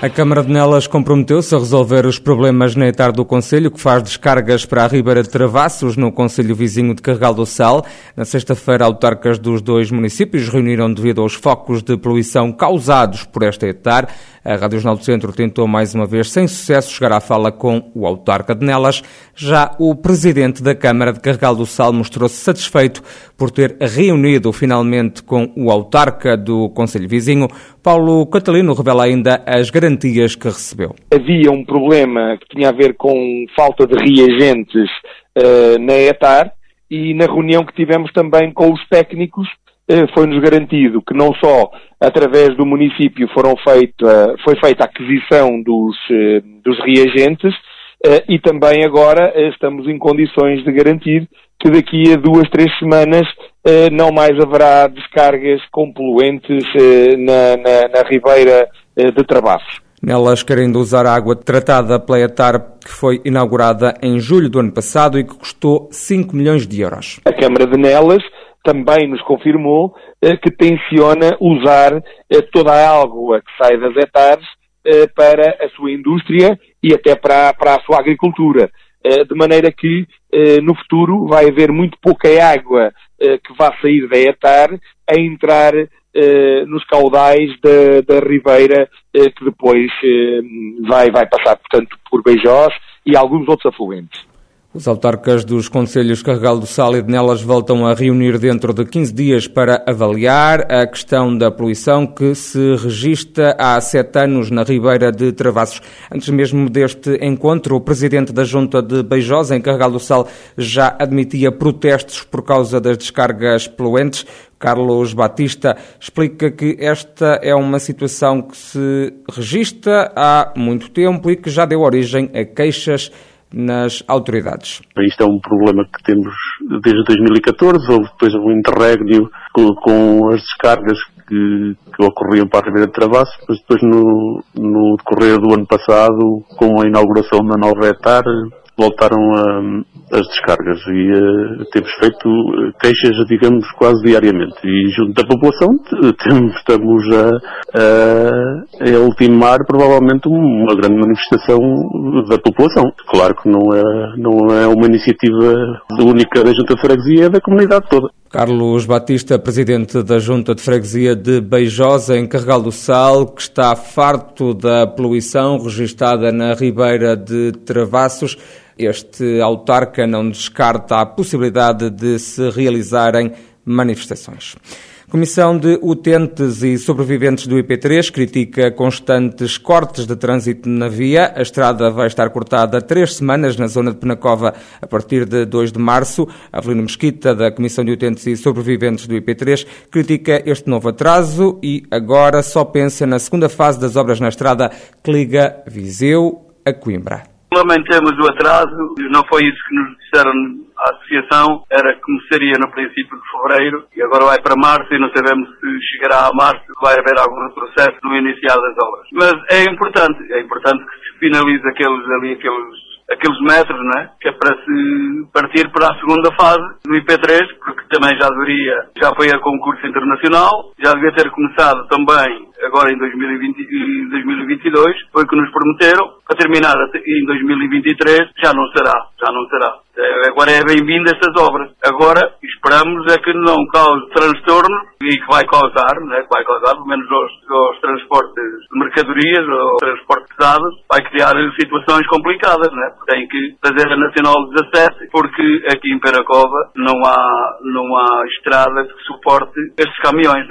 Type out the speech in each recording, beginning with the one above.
A Câmara de Nelas comprometeu-se a resolver os problemas na etar do Conselho, que faz descargas para a Ribeira de Travassos, no Conselho vizinho de Carregal do Sal. Na sexta-feira, autarcas dos dois municípios reuniram devido aos focos de poluição causados por esta etar. A Rádio Jornal do Centro tentou mais uma vez, sem sucesso, chegar à fala com o autarca de Nelas. Já o presidente da Câmara de Carregal do Sal mostrou-se satisfeito por ter reunido finalmente com o autarca do Conselho Vizinho. Paulo Catalino revela ainda as garantias que recebeu. Havia um problema que tinha a ver com falta de reagentes uh, na ETAR e na reunião que tivemos também com os técnicos uh, foi-nos garantido que não só através do município foram feita, foi feita a aquisição dos, uh, dos reagentes e também agora estamos em condições de garantir que daqui a duas, três semanas eh, não mais haverá descargas com poluentes eh, na, na, na Ribeira eh, de Travassos. Nelas querendo usar a água tratada pela ETAR, que foi inaugurada em julho do ano passado e que custou 5 milhões de euros. A Câmara de Nelas também nos confirmou que tenciona usar toda a água que sai das ETARs para a sua indústria e até para, para a sua agricultura. de maneira que no futuro vai haver muito pouca água eh, que vá sair da ETAR a entrar eh, nos caudais da, da Ribeira, eh, que depois vai, vai passar, portanto, por Beijós e alguns outros afluentes. Os autarcas dos Conselhos Carregal do Sal e de Nelas voltam a reunir dentro de 15 dias para avaliar a questão da poluição que se registra há sete anos na Ribeira de Travassos. Antes mesmo deste encontro, o presidente da Junta de Beijosa, em Carregal do Sal, já admitia protestos por causa das descargas poluentes. Carlos Batista explica que esta é uma situação que se registra há muito tempo e que já deu origem a queixas nas autoridades. Isto é um problema que temos desde 2014, houve depois um interregno com, com as descargas que, que, ocorriam para a Ribeira de Travasso, mas depois no, no decorrer do ano passado, com a inauguração da nova etar, voltaram a, as descargas e uh, temos feito eh, queixas, digamos, quase diariamente. E junto da população estamos a, a, a ultimar provavelmente uma grande manifestação da população. Claro que não é, não é uma iniciativa única da Junta de Freguesia, é da comunidade toda. Carlos Batista, presidente da Junta de Freguesia de Beijosa, em Carregal do Sal, que está farto da poluição registada na Ribeira de Travassos. Este autarca não descarta a possibilidade de se realizarem manifestações. Comissão de Utentes e Sobreviventes do IP3 critica constantes cortes de trânsito na via. A estrada vai estar cortada três semanas na zona de Penacova a partir de 2 de março. Avelino Mesquita, da Comissão de Utentes e Sobreviventes do IP3, critica este novo atraso e agora só pensa na segunda fase das obras na estrada que liga Viseu a Coimbra. Lamentamos o atraso, não foi isso que nos disseram à associação, era que começaria no princípio de fevereiro e agora vai para março e não sabemos se chegará a março, vai haver algum retrocesso no iniciar das obras. Mas é importante, é importante que se finalize aqueles ali, aqueles aqueles metros, né? Que é para se partir para a segunda fase do IP3, porque também já deveria, já foi a concurso internacional, já devia ter começado também agora em 2020, 2022, foi o que nos prometeram, para terminar em 2023 já não será, já não será. É, agora é bem-vindo estas obras. Agora esperamos é que não cause transtorno e que vai causar, né, que vai causar, pelo menos aos, aos transportes de mercadorias ou transportes pesados, vai criar situações complicadas, né? Tem que fazer a Nacional 17 porque aqui em Peracova não há, não há estrada que suporte estes caminhões.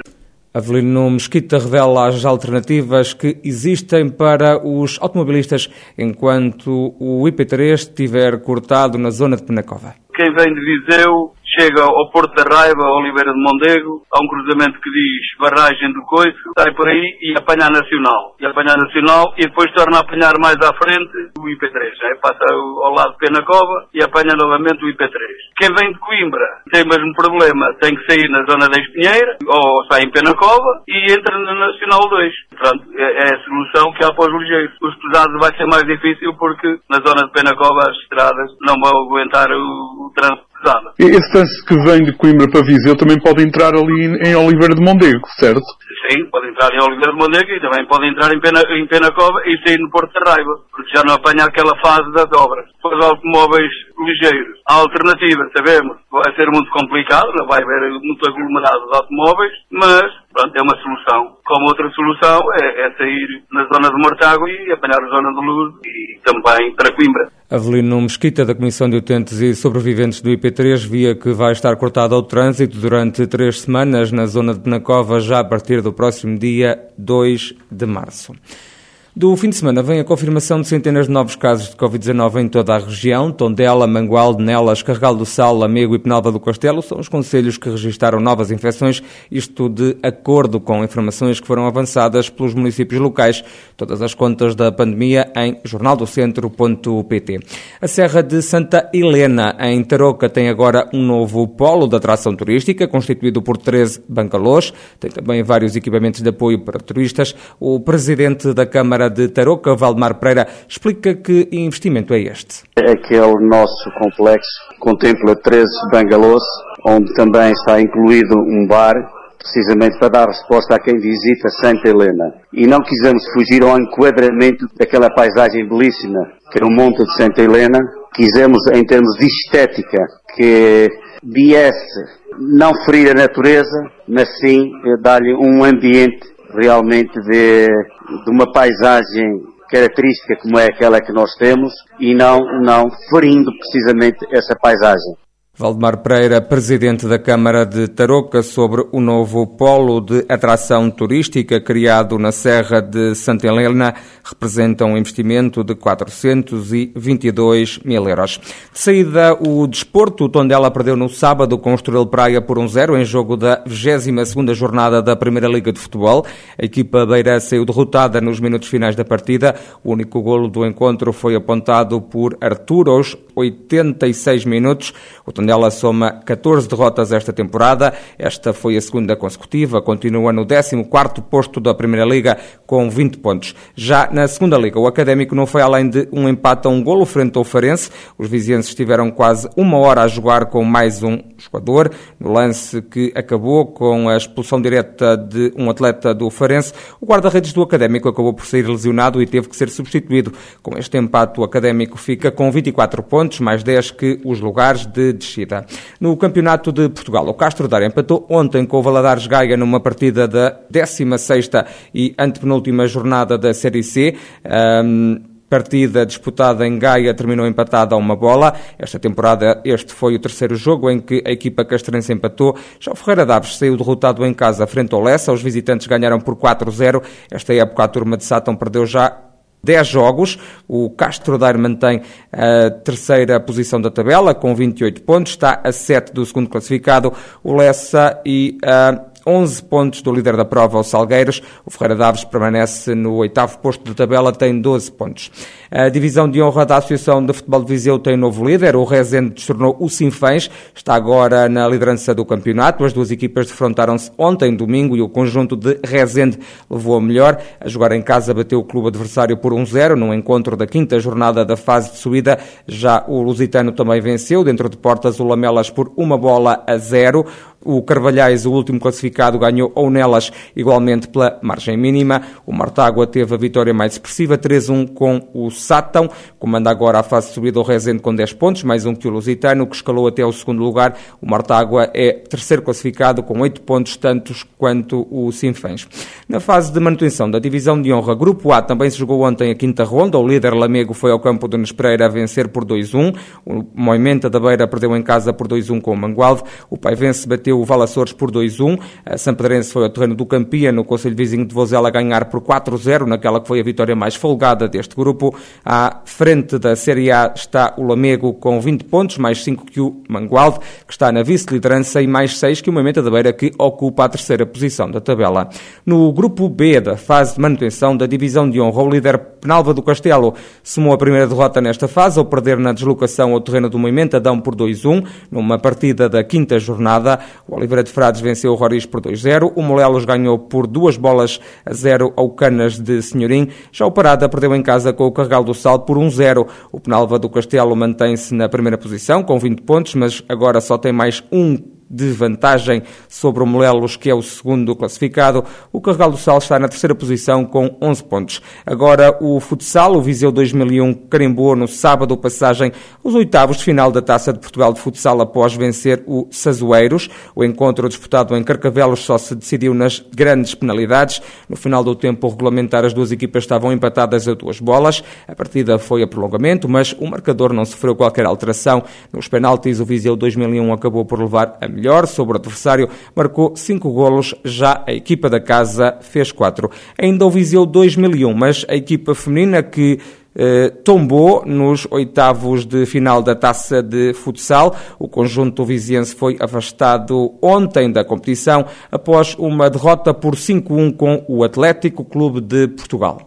Avelino Mesquita revela as alternativas que existem para os automobilistas enquanto o IP3 estiver cortado na zona de Penacova. Quem vem de Viseu chega ao Porto da Raiva, Oliveira de Mondego, há um cruzamento que diz barragem do Coiso, sai por aí e apanha Nacional. E apanha Nacional e depois torna a apanhar mais à frente o IP3. Né? Passa ao lado de Penacova e apanha novamente o IP3. Quem vem de Coimbra tem o mesmo problema, tem que sair na zona da Espinheira ou sai em Penacova e entra na Nacional 2. Portanto, é, é a solução que há para os ligeiros. Os pesados vai ser mais difícil porque na zona de Penacova as estradas não vão aguentar o, o trânsito pesada. Esse trânsito que vem de Coimbra para Viseu também pode entrar ali em Oliveira de Mondego, certo? Sim, pode entrar em Oliveira de Mondego e também pode entrar em, Pena, em Penacova e sair no Porto de Raiva, porque já não apanha aquela fase das obras. Depois automóveis ligeiros. A alternativa, sabemos, vai ser muito complicado, não vai haver muito aglomerado de automóveis, mas pronto, é uma solução. Como outra solução é, é sair na zona de Mortágua e apanhar a zona de Luz e também para Coimbra. Avelino Mesquita, da Comissão de Utentes e Sobreviventes do IP3, via que vai estar cortado ao trânsito durante três semanas na zona de Penacova, já a partir do próximo dia 2 de março. Do fim de semana vem a confirmação de centenas de novos casos de Covid-19 em toda a região. Tondela, Mangualde, Nelas, Carregal do Sal, Lamego e Penalva do Castelo são os conselhos que registaram novas infecções, isto de acordo com informações que foram avançadas pelos municípios locais. Todas as contas da pandemia em jornaldocentro.pt. A Serra de Santa Helena, em Tarouca, tem agora um novo polo de atração turística, constituído por 13 bangalôs. Tem também vários equipamentos de apoio para turistas. O presidente da Câmara de Tarouca, Valdemar Pereira, explica que investimento é este. Aquele nosso complexo contempla 13 bangalôs, onde também está incluído um bar, precisamente para dar resposta a quem visita Santa Helena. E não quisemos fugir ao enquadramento daquela paisagem belíssima que é o Monte de Santa Helena. Quisemos, em termos de estética, que viesse não ferir a natureza, mas sim dar-lhe um ambiente realmente de, de uma paisagem característica como é aquela que nós temos e não, não ferindo precisamente essa paisagem. Valdemar Pereira, presidente da Câmara de Tarouca, sobre o novo polo de atração turística criado na Serra de Santa Helena, representa um investimento de 422 mil euros. De saída, o desporto, o Tondela perdeu no sábado com o Estoril Praia por 1-0 um em jogo da 22ª jornada da Primeira Liga de Futebol. A equipa beira saiu derrotada nos minutos finais da partida. O único golo do encontro foi apontado por Artur aos 86 minutos. O Tondela soma 14 derrotas esta temporada. Esta foi a segunda consecutiva. Continua no 14º posto da Primeira Liga com 20 pontos. Já na Segunda Liga, o Académico não foi além de um empate a um golo frente ao Farense. Os vizienses estiveram quase uma hora a jogar com mais um jogador. No lance que acabou com a expulsão direta de um atleta do Farense, o guarda-redes do Académico acabou por sair lesionado e teve que ser substituído. Com este empate, o Académico fica com 24 pontos, mais 10 que os lugares de descida. No Campeonato de Portugal, o Castro Dar empatou ontem com o Valadares Gaia numa partida da 16ª e antepenúltima jornada da Série C. Um, partida disputada em Gaia terminou empatada a uma bola. Esta temporada este foi o terceiro jogo em que a equipa castrense empatou. Já o Ferreira Daves saiu derrotado em casa frente ao Lessa. Os visitantes ganharam por 4-0. Esta época a turma de Sátão perdeu já 10 jogos. O Castro Daire mantém a terceira posição da tabela com 28 pontos, está a 7 do segundo classificado, o Lessa e a 11 pontos do líder da prova, o Salgueiros. O Ferreira Daves permanece no oitavo posto da tabela, tem 12 pontos. A divisão de honra da Associação de Futebol de Viseu tem novo líder. O Rezende destornou o Sinfãs, está agora na liderança do campeonato. As duas equipas defrontaram-se ontem, domingo, e o conjunto de Rezende levou a melhor. A jogar em casa bateu o clube adversário por 1-0 no encontro da quinta jornada da fase de subida. Já o Lusitano também venceu, dentro de portas, o Lamelas por uma bola a zero. O Carvalhais, o último classificado, ganhou ou nelas igualmente pela margem mínima. O Martágua teve a vitória mais expressiva, 3-1 com o Sátão. Comanda agora a fase de subida o Rezende com 10 pontos, mais um que o Lusitano, que escalou até ao segundo lugar. O Martágua é terceiro classificado com 8 pontos, tantos quanto o Sinfãs. Na fase de manutenção da divisão de honra, Grupo A também se jogou ontem a quinta ronda. O líder Lamego foi ao campo de Nespreira a vencer por 2-1. O Moimenta da Beira perdeu em casa por 2-1 com o Mangualde. O Paivense bateu bateu o Valaçores por 2-1. A Sampedrense foi ao terreno do Campia, no Conselho Vizinho de Vozela, a ganhar por 4-0, naquela que foi a vitória mais folgada deste grupo. À frente da Série A está o Lamego com 20 pontos, mais 5 que o Mangualde, que está na vice-liderança, e mais 6 que o Mamenta da Beira, que ocupa a terceira posição da tabela. No grupo B da fase de manutenção da divisão de honra, o líder Penalva do Castelo somou a primeira derrota nesta fase ao perder na deslocação ao terreno do Moimentadão por 2-1, numa partida da quinta jornada. O Oliveira de Frades venceu o Roriz por 2-0, o Molelos ganhou por duas bolas a zero ao Canas de Senhorim, já o Parada perdeu em casa com o Carregal do Sal por 1-0. O Penalva do Castelo mantém-se na primeira posição com 20 pontos, mas agora só tem mais um de vantagem sobre o Molelos, que é o segundo classificado. O Carregal do Sal está na terceira posição com 11 pontos. Agora o futsal, o Viseu 2001 carimbou no sábado passagem os oitavos de final da Taça de Portugal de futsal após vencer o Sazoeiros. O encontro disputado em Carcavelos só se decidiu nas grandes penalidades. No final do tempo regulamentar as duas equipas estavam empatadas a duas bolas. A partida foi a prolongamento, mas o marcador não sofreu qualquer alteração. Nos penaltis o Viseu 2001 acabou por levar a melhor sobre o adversário, marcou cinco golos, já a equipa da casa fez quatro. Ainda o Viseu 2001, mas a equipa feminina que eh, tombou nos oitavos de final da taça de futsal. O conjunto viziense foi afastado ontem da competição após uma derrota por 5-1 com o Atlético Clube de Portugal.